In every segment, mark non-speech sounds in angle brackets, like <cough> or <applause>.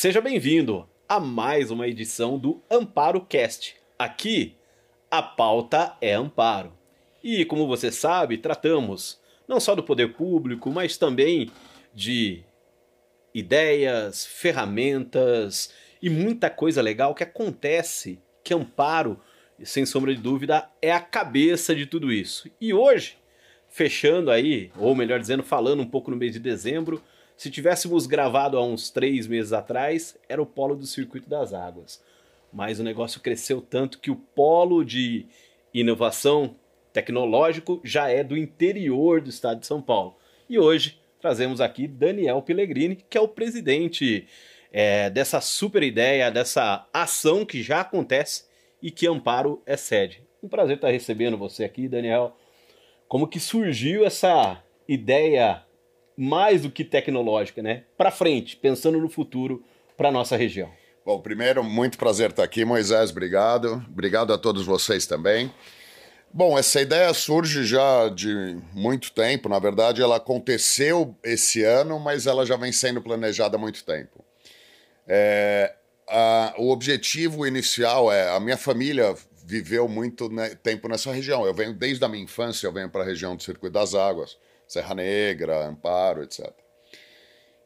Seja bem-vindo a mais uma edição do Amparo Cast. Aqui, a pauta é amparo. E como você sabe, tratamos não só do poder público, mas também de ideias, ferramentas e muita coisa legal que acontece que Amparo, sem sombra de dúvida, é a cabeça de tudo isso. E hoje, fechando aí, ou melhor dizendo, falando um pouco no mês de dezembro, se tivéssemos gravado há uns três meses atrás, era o polo do Circuito das Águas. Mas o negócio cresceu tanto que o polo de inovação tecnológico já é do interior do estado de São Paulo. E hoje trazemos aqui Daniel Pellegrini, que é o presidente é, dessa super ideia, dessa ação que já acontece e que Amparo é sede. Um prazer estar recebendo você aqui, Daniel. Como que surgiu essa ideia mais do que tecnológica, né? Para frente, pensando no futuro para nossa região. Bom, primeiro, muito prazer estar aqui, Moisés, obrigado. Obrigado a todos vocês também. Bom, essa ideia surge já de muito tempo. Na verdade, ela aconteceu esse ano, mas ela já vem sendo planejada há muito tempo. É, a, o objetivo inicial é: a minha família viveu muito né, tempo nessa região. Eu venho desde a minha infância, eu venho para a região do Circuito das Águas, Serra Negra, Amparo, etc.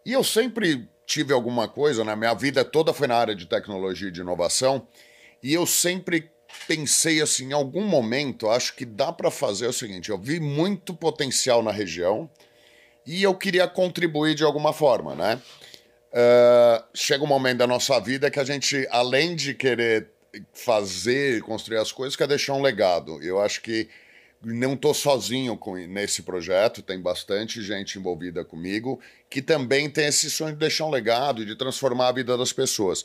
E eu sempre tive alguma coisa, né? Minha vida toda foi na área de tecnologia e de inovação, e eu sempre pensei assim, em algum momento, acho que dá para fazer o seguinte: eu vi muito potencial na região e eu queria contribuir de alguma forma, né? Uh, chega um momento da nossa vida que a gente, além de querer fazer, construir as coisas, quer deixar um legado. Eu acho que não estou sozinho com, nesse projeto, tem bastante gente envolvida comigo que também tem esse sonho de deixar um legado de transformar a vida das pessoas.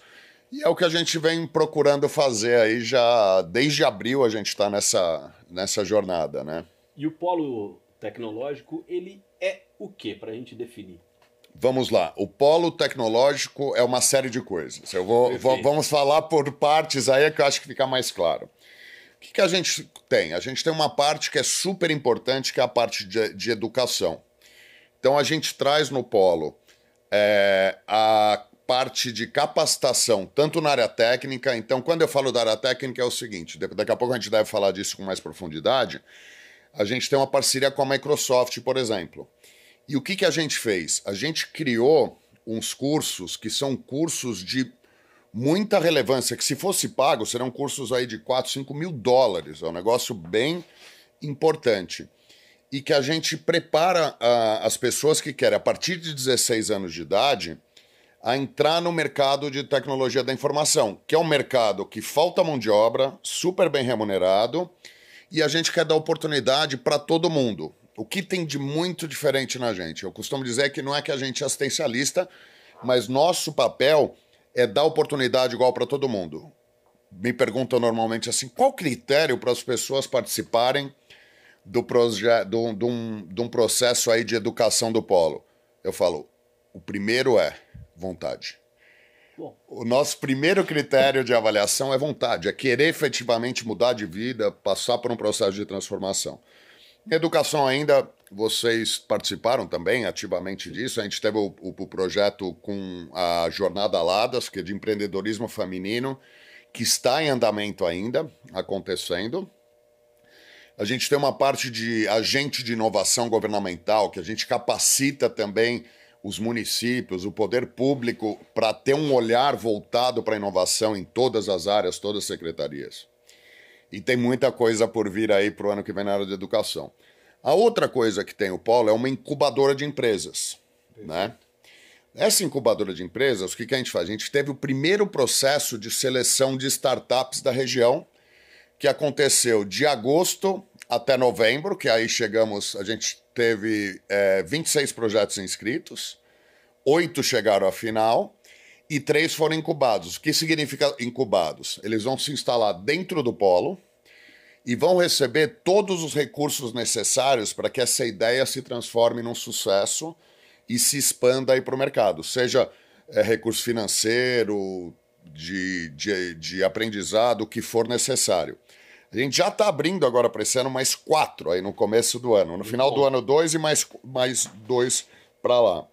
E é o que a gente vem procurando fazer aí já desde abril a gente está nessa, nessa jornada, né? E o polo tecnológico, ele é o que para a gente definir? Vamos lá. O polo tecnológico é uma série de coisas. Eu vou, vou vamos falar por partes aí que eu acho que fica mais claro. Que, que, a gente tem? A gente tem uma parte que é super importante, que é a parte de, de educação. Então a gente traz no polo é, a parte de capacitação, tanto na área técnica. Então, quando eu falo da área técnica, é o seguinte: daqui a pouco a gente deve falar disso com mais profundidade. A gente tem uma parceria com a Microsoft, por exemplo. E o que, que a gente fez? A gente criou uns cursos que são cursos de muita relevância, que se fosse pago, serão cursos aí de 4, 5 mil dólares. É um negócio bem importante. E que a gente prepara uh, as pessoas que querem, a partir de 16 anos de idade, a entrar no mercado de tecnologia da informação, que é um mercado que falta mão de obra, super bem remunerado, e a gente quer dar oportunidade para todo mundo. O que tem de muito diferente na gente? Eu costumo dizer que não é que a gente é assistencialista, mas nosso papel é dar oportunidade igual para todo mundo. Me perguntam normalmente assim: qual critério para as pessoas participarem do, projeto, do, do, um, de um processo aí de educação do polo? Eu falo: o primeiro é vontade. O nosso primeiro critério de avaliação é vontade, é querer efetivamente mudar de vida, passar por um processo de transformação. Educação ainda, vocês participaram também ativamente disso. A gente teve o, o, projeto com a Jornada Aladas, que é de empreendedorismo feminino, que está em andamento ainda, acontecendo. A gente tem uma parte de agente de inovação governamental, que a gente capacita também os municípios, o poder público, para ter um olhar voltado para a inovação em todas as áreas, todas as secretarias. E tem muita coisa por vir aí para o ano que vem na área de educação. A outra coisa que tem o Polo é uma incubadora de empresas. Né? Essa incubadora de empresas, o que, que a gente faz? A gente teve o primeiro processo de seleção de startups da região, que aconteceu de agosto até novembro, que aí chegamos, a gente teve é, 26 projetos inscritos, oito chegaram à final e três foram incubados. O que significa incubados? Eles vão se instalar dentro do polo e vão receber todos os recursos necessários para que essa ideia se transforme num sucesso e se expanda aí para o mercado, seja é, recurso financeiro, de, de, de aprendizado, o que for necessário. A gente já está abrindo agora para esse ano mais quatro aí no começo do ano. No Muito final bom. do ano, dois e mais, mais dois para lá,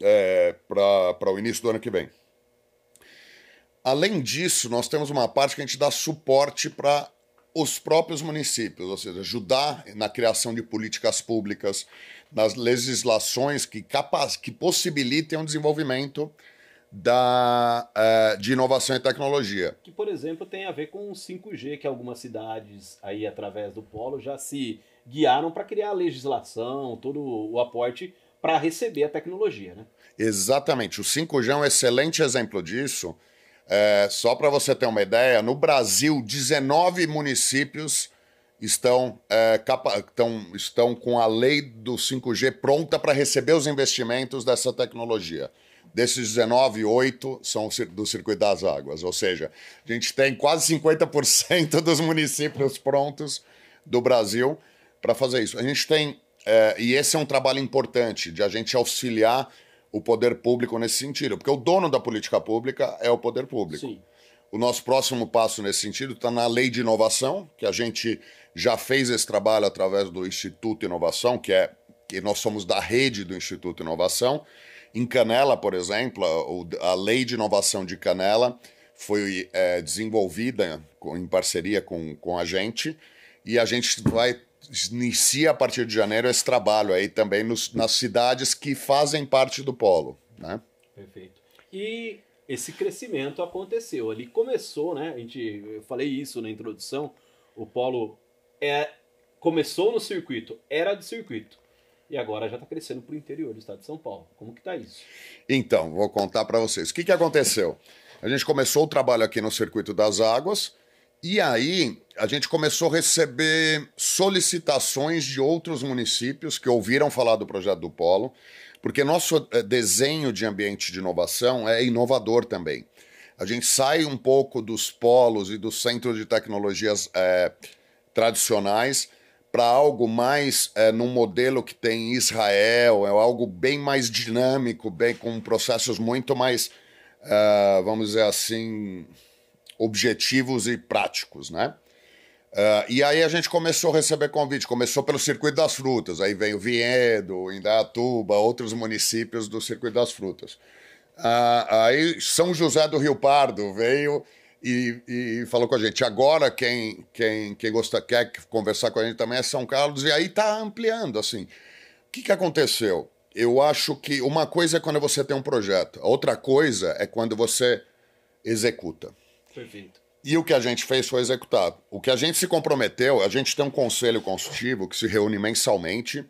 é, para o início do ano que vem. Além disso, nós temos uma parte que a gente dá suporte para os próprios municípios, ou seja, ajudar na criação de políticas públicas, nas legislações que, capaz, que possibilitem o desenvolvimento da, uh, de inovação e tecnologia. Que, por exemplo, tem a ver com o 5G, que algumas cidades aí através do polo já se guiaram para criar a legislação, todo o aporte para receber a tecnologia, né? Exatamente. O 5G é um excelente exemplo disso. É, só para você ter uma ideia, no Brasil, 19 municípios estão, é, capa estão, estão com a lei do 5G pronta para receber os investimentos dessa tecnologia. Desses 19, 8 são do Circuito das Águas. Ou seja, a gente tem quase 50% dos municípios prontos do Brasil para fazer isso. A gente tem, é, e esse é um trabalho importante, de a gente auxiliar o poder público nesse sentido, porque o dono da política pública é o poder público. Sim. O nosso próximo passo nesse sentido está na lei de inovação, que a gente já fez esse trabalho através do Instituto Inovação, que é que nós somos da rede do Instituto Inovação. Em Canela, por exemplo, a, a lei de inovação de Canela foi é, desenvolvida em parceria com, com a gente e a gente vai inicia a partir de janeiro esse trabalho aí também nos, nas cidades que fazem parte do polo, né? Perfeito. E esse crescimento aconteceu. Ali começou, né? A gente, eu falei isso na introdução. O polo é começou no circuito, era de circuito. E agora já está crescendo para o interior do estado de São Paulo. Como que está isso? Então, vou contar para vocês. O que, que aconteceu? A gente começou o trabalho aqui no Circuito das Águas, e aí a gente começou a receber solicitações de outros municípios que ouviram falar do projeto do Polo, porque nosso eh, desenho de ambiente de inovação é inovador também. A gente sai um pouco dos polos e dos centros de tecnologias é, tradicionais para algo mais é, num modelo que tem Israel, é algo bem mais dinâmico, bem com processos muito mais, uh, vamos dizer assim, objetivos e práticos, né? Uh, e aí a gente começou a receber convite, começou pelo Circuito das Frutas, aí veio Viedo, Indaiatuba, outros municípios do Circuito das Frutas. Uh, aí São José do Rio Pardo veio e, e, falou com a gente. Agora quem, quem, quem gosta, quer conversar com a gente também é São Carlos, e aí está ampliando, assim. O que, que aconteceu? Eu acho que uma coisa é quando você tem um projeto, outra coisa é quando você executa. E o que a gente fez foi executar. O que a gente se comprometeu, a gente tem um conselho consultivo que se reúne mensalmente,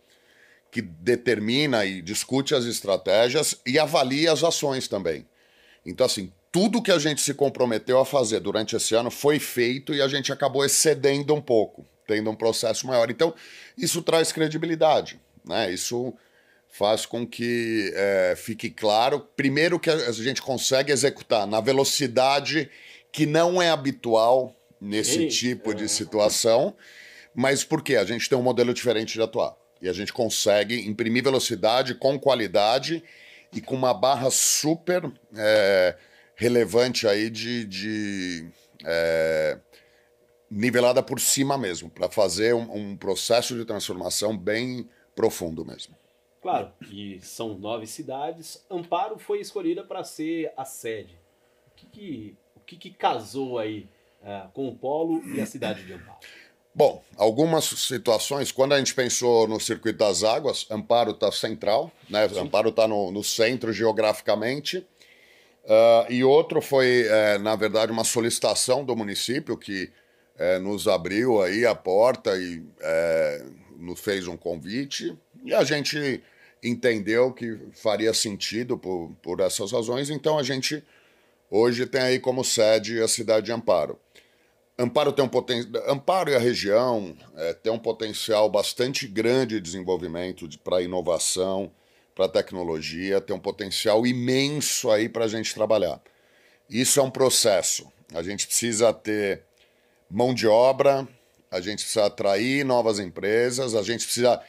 que determina e discute as estratégias e avalia as ações também. Então, assim, tudo que a gente se comprometeu a fazer durante esse ano foi feito e a gente acabou excedendo um pouco, tendo um processo maior. Então, isso traz credibilidade, né? Isso faz com que é, fique claro, primeiro, que a gente consegue executar na velocidade que não é habitual nesse tipo de situação, mas por quê? A gente tem um modelo diferente de atuar. E a gente consegue imprimir velocidade com qualidade e com uma barra super é, relevante aí de, de é, nivelada por cima mesmo, para fazer um, um, processo de transformação bem profundo mesmo. Claro, e são nove cidades. Amparo foi escolhida para ser a sede. O que, que que, que casou aí uh, com o Polo e a cidade de Amparo? Bom, algumas situações, quando a gente pensou no circuito das águas, Amparo está central, né? Sim. Amparo está no, no, centro geograficamente. Uh, e outro foi, é, na verdade, uma solicitação do município que é, nos abriu aí a porta e é, nos fez um convite. E a gente entendeu que faria sentido por, por essas razões, então a gente Hoje tem aí como sede a cidade de Amparo. Amparo tem um poten... Amparo e a região é, tem um potencial bastante grande de desenvolvimento de, para inovação, para tecnologia, tem um potencial imenso aí para a gente trabalhar. Isso é um processo. A gente precisa ter mão de obra, a gente precisa atrair novas empresas, a gente precisa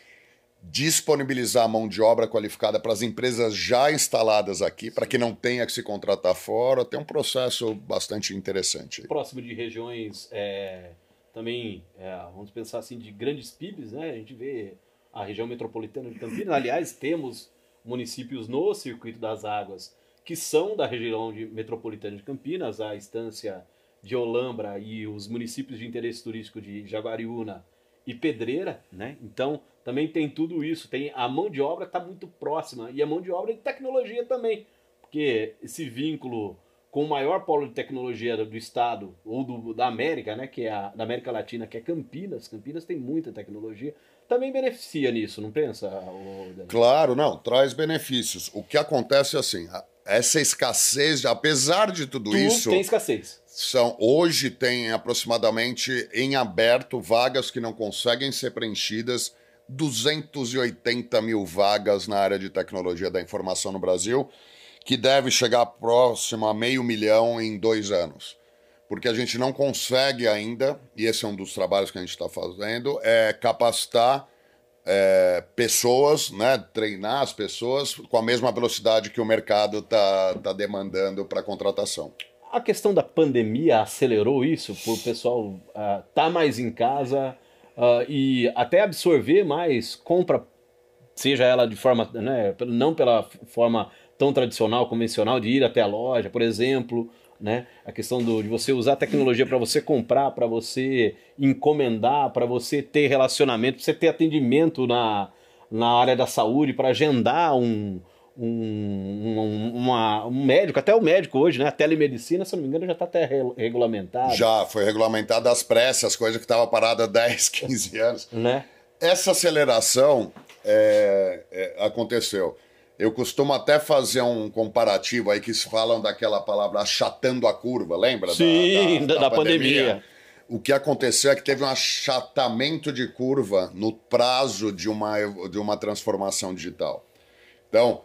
disponibilizar mão de obra qualificada para as empresas já instaladas aqui, para que não tenha que se contratar fora. Tem um processo bastante interessante. Próximo de regiões é, também, é, vamos pensar assim, de grandes PIBs, né? A gente vê a região metropolitana de Campinas. Aliás, temos municípios no Circuito das Águas que são da região de, metropolitana de Campinas, a estância de Olambra e os municípios de interesse turístico de Jaguariúna e Pedreira, né? Então também tem tudo isso, tem a mão de obra está muito próxima e a mão de obra de tecnologia também, porque esse vínculo com o maior polo de tecnologia do estado ou do, da América, né, que é a, da América Latina, que é Campinas. Campinas tem muita tecnologia. Também beneficia nisso, não pensa? Claro, não, traz benefícios. O que acontece é assim, essa escassez, apesar de tudo, tudo isso, tem escassez. São, hoje tem aproximadamente em aberto vagas que não conseguem ser preenchidas, 280 mil vagas na área de tecnologia da informação no Brasil que deve chegar próximo a meio milhão em dois anos. Porque a gente não consegue ainda, e esse é um dos trabalhos que a gente está fazendo, é capacitar é, pessoas, né, treinar as pessoas com a mesma velocidade que o mercado está tá demandando para contratação. A questão da pandemia acelerou isso, por o pessoal uh, tá mais em casa uh, e até absorver mais compra, seja ela de forma, né, não pela forma tão tradicional, convencional, de ir até a loja, por exemplo, né? A questão do, de você usar a tecnologia para você comprar, para você encomendar, para você ter relacionamento, para você ter atendimento na, na área da saúde, para agendar um, um, um, uma, um médico, até o médico hoje, né? A telemedicina, se não me engano, já está até re regulamentada. Já, foi regulamentada às pressas, coisa que estava parada há 10, 15 <laughs> anos. né? Essa aceleração é, é, aconteceu. Eu costumo até fazer um comparativo aí que se falam daquela palavra achatando a curva, lembra? Sim, da, da, da, da pandemia. pandemia. O que aconteceu é que teve um achatamento de curva no prazo de uma, de uma transformação digital. Então,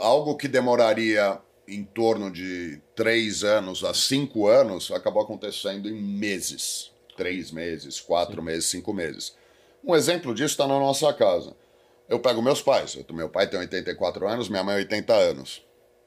algo que demoraria em torno de três anos a cinco anos acabou acontecendo em meses. Três meses, quatro Sim. meses, cinco meses. Um exemplo disso está na nossa casa. Eu pego meus pais. Meu pai tem 84 anos, minha mãe 80 anos.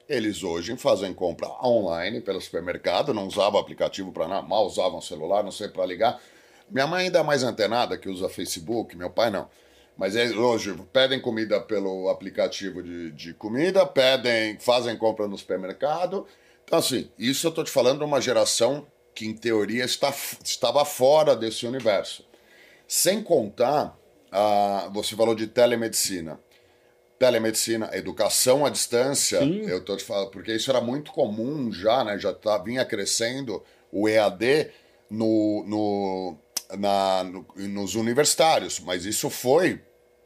Eles hoje fazem compra online pelo supermercado, não usavam aplicativo para nada, mal usavam celular, não sei para ligar. Minha mãe ainda é mais antenada, que usa Facebook, meu pai não. Mas hoje pedem comida pelo aplicativo de, de comida, pedem, fazem compra no supermercado. Então, assim, isso eu estou te falando de uma geração que, em teoria, está, estava fora desse universo. Sem contar ah, você falou de telemedicina. Telemedicina, educação à distância, Sim. eu tô te falando, porque isso era muito comum já, né? Já tá, vinha crescendo o EAD no, no, na, no, nos universitários, mas isso foi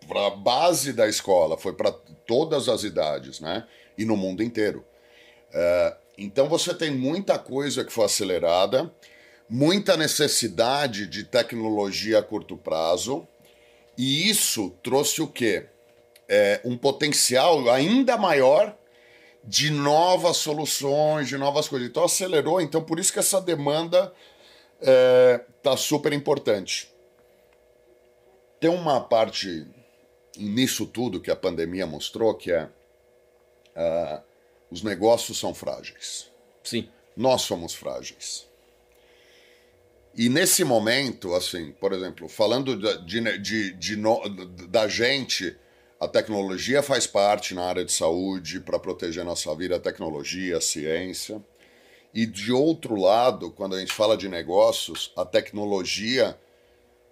para a base da escola, foi para todas as idades, né? E no mundo inteiro. Uh, então você tem muita coisa que foi acelerada, muita necessidade de tecnologia a curto prazo, e isso trouxe o quê? É, um potencial ainda maior de novas soluções, de novas coisas. Então acelerou, então por isso que essa demanda é, tá super importante. Tem uma parte nisso tudo que a pandemia mostrou que é uh, os negócios são frágeis. Sim. Nós somos frágeis. E nesse momento, assim, por exemplo, falando de, de, de, no, da gente, a tecnologia faz parte na área de saúde para proteger a nossa vida, a tecnologia, a ciência. E de outro lado, quando a gente fala de negócios, a tecnologia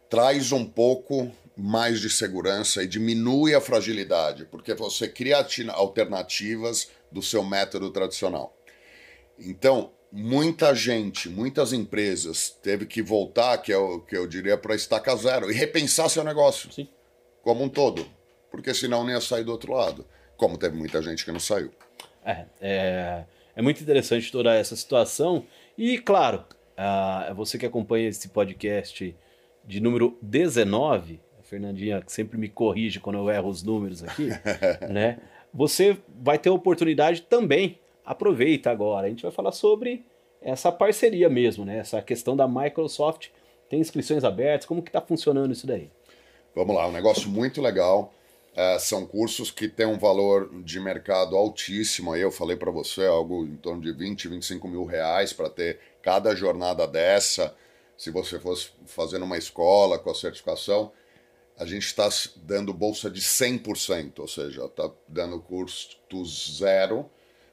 traz um pouco mais de segurança e diminui a fragilidade, porque você cria alternativas do seu método tradicional. Então, muita gente, muitas empresas teve que voltar, que eu, que eu diria, para estaca zero e repensar seu negócio Sim. como um todo, porque senão não ia sair do outro lado, como teve muita gente que não saiu. É, é, é muito interessante toda essa situação e, claro, você que acompanha esse podcast de número 19, a Fernandinha sempre me corrige quando eu erro os números aqui, <laughs> né? Você vai ter a oportunidade também aproveita agora. A gente vai falar sobre essa parceria mesmo, né? Essa questão da Microsoft. Tem inscrições abertas, como que está funcionando isso daí? Vamos lá, um negócio muito legal. É, são cursos que têm um valor de mercado altíssimo. Aí eu falei para você algo em torno de 20, 25 mil reais para ter cada jornada dessa. Se você fosse fazendo uma escola com a certificação, a gente está dando bolsa de 100%, ou seja, está dando custo zero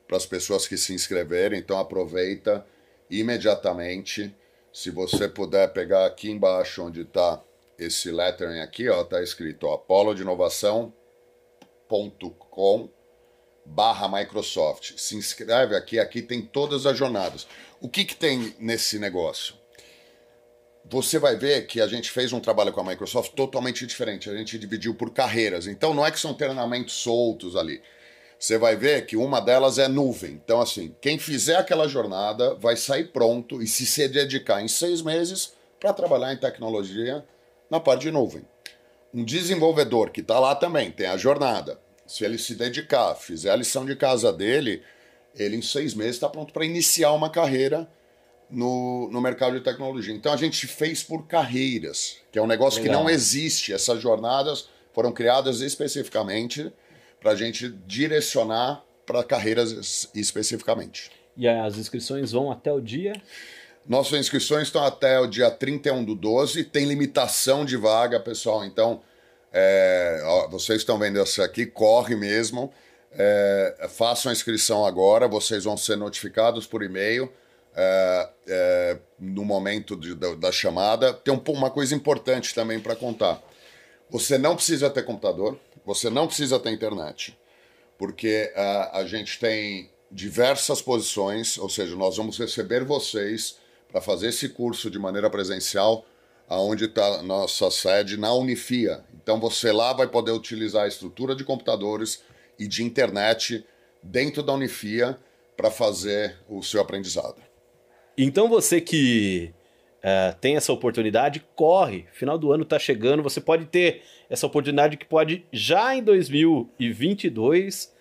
para as pessoas que se inscreverem, então aproveita imediatamente. Se você puder pegar aqui embaixo onde está esse lettering aqui, ó, tá escrito ó, apolodeinovação.com barra Microsoft. Se inscreve aqui, aqui tem todas as jornadas. O que, que tem nesse negócio? Você vai ver que a gente fez um trabalho com a Microsoft totalmente diferente. A gente dividiu por carreiras. Então não é que são treinamentos soltos ali. Você vai ver que uma delas é nuvem. Então, assim, quem fizer aquela jornada vai sair pronto e se se dedicar em seis meses para trabalhar em tecnologia na parte de nuvem. Um desenvolvedor que está lá também tem a jornada. Se ele se dedicar, fizer a lição de casa dele, ele em seis meses está pronto para iniciar uma carreira no, no mercado de tecnologia. Então a gente fez por carreiras, que é um negócio Legal. que não existe. Essas jornadas foram criadas especificamente para a gente direcionar para carreiras especificamente. E as inscrições vão até o dia? Nossas inscrições estão até o dia 31 do 12, tem limitação de vaga, pessoal. Então, é, ó, vocês estão vendo isso aqui, corre mesmo. É, façam a inscrição agora, vocês vão ser notificados por e-mail é, é no momento de, da, da, chamada. Tem um, uma coisa importante também para contar. Você não precisa ter computador, você não precisa ter internet, porque uh, a gente tem diversas posições, ou seja, nós vamos receber vocês para fazer esse curso de maneira presencial, aonde está nossa sede na Unifia. Então você lá vai poder utilizar a estrutura de computadores e de internet dentro da Unifia para fazer o seu aprendizado. Então você que uh, tem essa oportunidade, corre. Final do ano está chegando, você pode ter essa oportunidade que pode já em 2022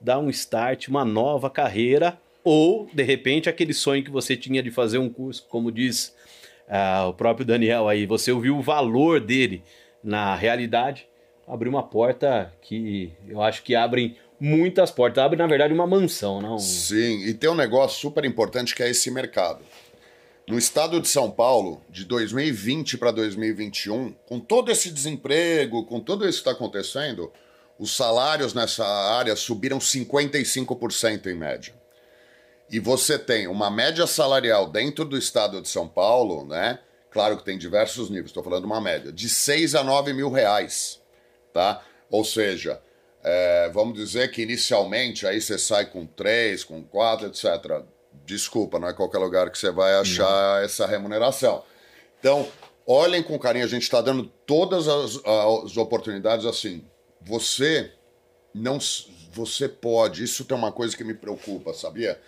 dar um start, uma nova carreira ou, de repente, aquele sonho que você tinha de fazer um curso, como diz uh, o próprio Daniel aí, você ouviu o valor dele na realidade, abriu uma porta que eu acho que abrem muitas portas. Abre, na verdade, uma mansão, não? Sim, e tem um negócio super importante que é esse mercado. No estado de São Paulo, de 2020 para 2021, com todo esse desemprego, com tudo isso que está acontecendo, os salários nessa área subiram 55% em média e você tem uma média salarial dentro do estado de São Paulo, né? Claro que tem diversos níveis, estou falando uma média, de 6 a 9 mil reais, tá? Ou seja, é, vamos dizer que inicialmente aí você sai com 3, com 4, etc. Desculpa, não é qualquer lugar que você vai achar não. essa remuneração. Então, olhem com carinho, a gente está dando todas as, as oportunidades assim. Você não você pode. Isso tem uma coisa que me preocupa, sabia?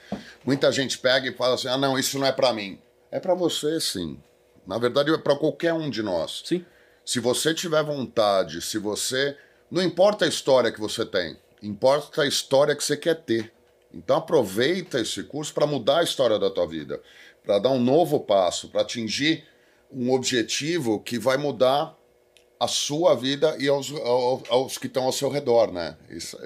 Muita gente pega e fala assim: ah, não, isso não é para mim. É para você, sim. Na verdade, é para qualquer um de nós. Sim. Se você tiver vontade, se você. Não importa a história que você tem, importa a história que você quer ter. Então aproveita esse curso para mudar a história da tua vida, para dar um novo passo, para atingir um objetivo que vai mudar a sua vida e aos, aos, aos que estão ao seu redor, né? Isso,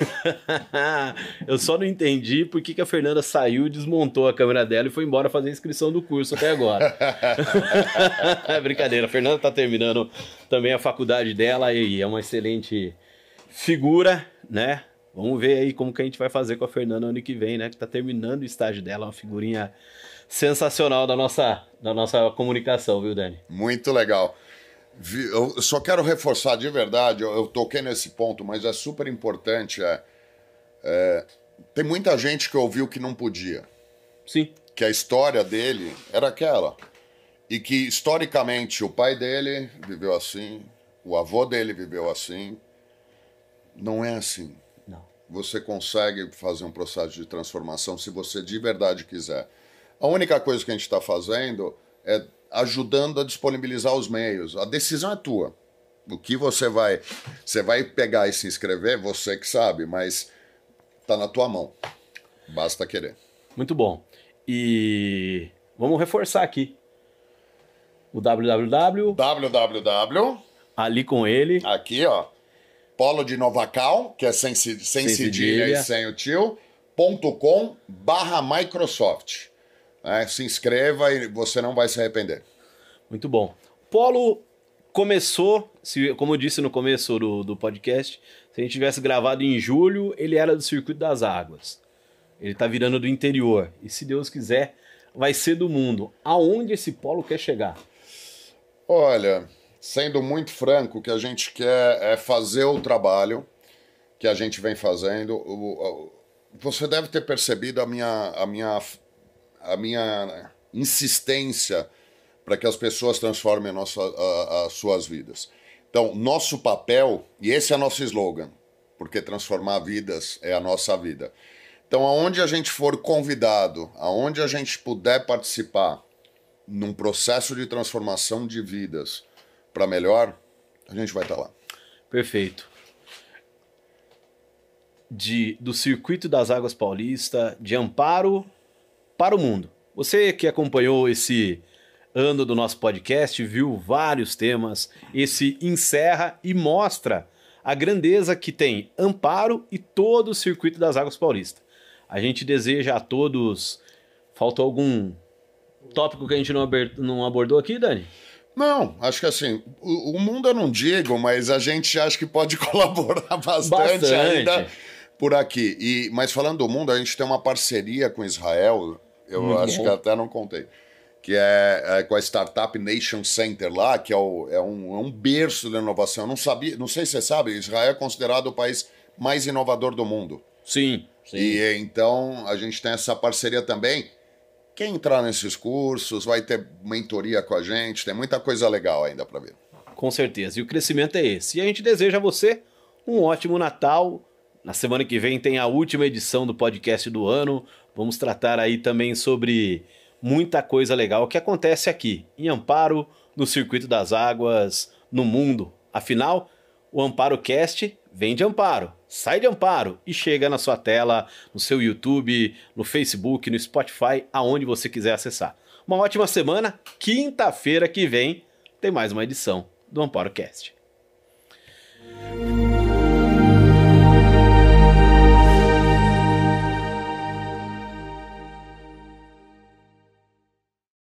<laughs> eu só não entendi por que, que a Fernanda saiu, desmontou a câmera dela e foi embora fazer a inscrição do curso até agora. <laughs> brincadeira, a Fernanda está terminando também a faculdade dela e é uma excelente figura, né? Vamos ver aí como que a gente vai fazer com a Fernanda ano que vem, né? Que está terminando o estágio dela, uma figurinha sensacional da nossa, da nossa comunicação, viu, Dani? Muito legal. Eu só quero reforçar de verdade, eu, eu toquei nesse ponto, mas é super importante. É, é, tem muita gente que ouviu que não podia. Sim. Que a história dele era aquela. E que, historicamente, o pai dele viveu assim, o avô dele viveu assim. Não é assim. Não. Você consegue fazer um processo de transformação se você de verdade quiser. A única coisa que a gente está fazendo é ajudando a disponibilizar os meios. A decisão é tua. O que você vai, você vai pegar e se inscrever, você que sabe, mas tá na tua mão. Basta querer. Muito bom. E vamos reforçar aqui. O www. www. Ali com ele. Aqui, ó. Polo de Novacal, que é sem, sem, sem cedilha, e sem o tio, ponto com barra Microsoft. Né? Se inscreva e você não vai se arrepender. Muito bom. Polo começou, se, como eu disse no começo do, do podcast, Se a gente tivesse gravado em julho, ele era do Circuito das Águas. Ele está virando do interior. E se Deus quiser, vai ser do mundo. Aonde esse polo quer chegar? Olha, sendo muito franco, o que a gente quer é fazer o trabalho que a gente vem fazendo. Você deve ter percebido a minha, a minha, a minha insistência para que as pessoas transformem nossa, a, as suas vidas. Então, nosso papel, e esse é nosso slogan, porque transformar vidas é a nossa vida. Então, aonde a gente for convidado, aonde a gente puder participar num processo de transformação de vidas para melhor, a gente vai estar tá lá. Perfeito. De, do Circuito das Águas Paulista, de amparo para o mundo. Você que acompanhou esse ano do nosso podcast, viu vários temas. Esse encerra e mostra a grandeza que tem Amparo e todo o circuito das Águas Paulista. A gente deseja a todos. Faltou algum tópico que a gente não abordou aqui, Dani? Não, acho que assim, o, o, mundo eu não digo, mas a gente acha que pode <laughs> colaborar bastante, bastante. ainda por aqui. E, mas falando do mundo, a gente tem uma parceria com Israel, eu uhum. acho que até não contei que é, é, com a Startup Nation Center lá, que é, o, é, um, é um berço de inovação. Eu não sabia, não sei se você sabe, Israel é considerado o país mais inovador do mundo. Sim, sim. E então a gente tem essa parceria também. Quem entrar nesses cursos vai ter mentoria com a gente, tem muita coisa legal ainda para ver. Com certeza. E o crescimento é esse. E a gente deseja a você um ótimo Natal. Na semana que vem tem a última edição do podcast do ano. Vamos tratar aí também sobre muita coisa legal que acontece aqui, em Amparo, no Circuito das Águas, no mundo. Afinal, o Amparo Cast vem de Amparo, sai de Amparo e chega na sua tela, no seu YouTube, no Facebook, no Spotify, aonde você quiser acessar. Uma ótima semana. Quinta-feira que vem tem mais uma edição do Amparo Cast.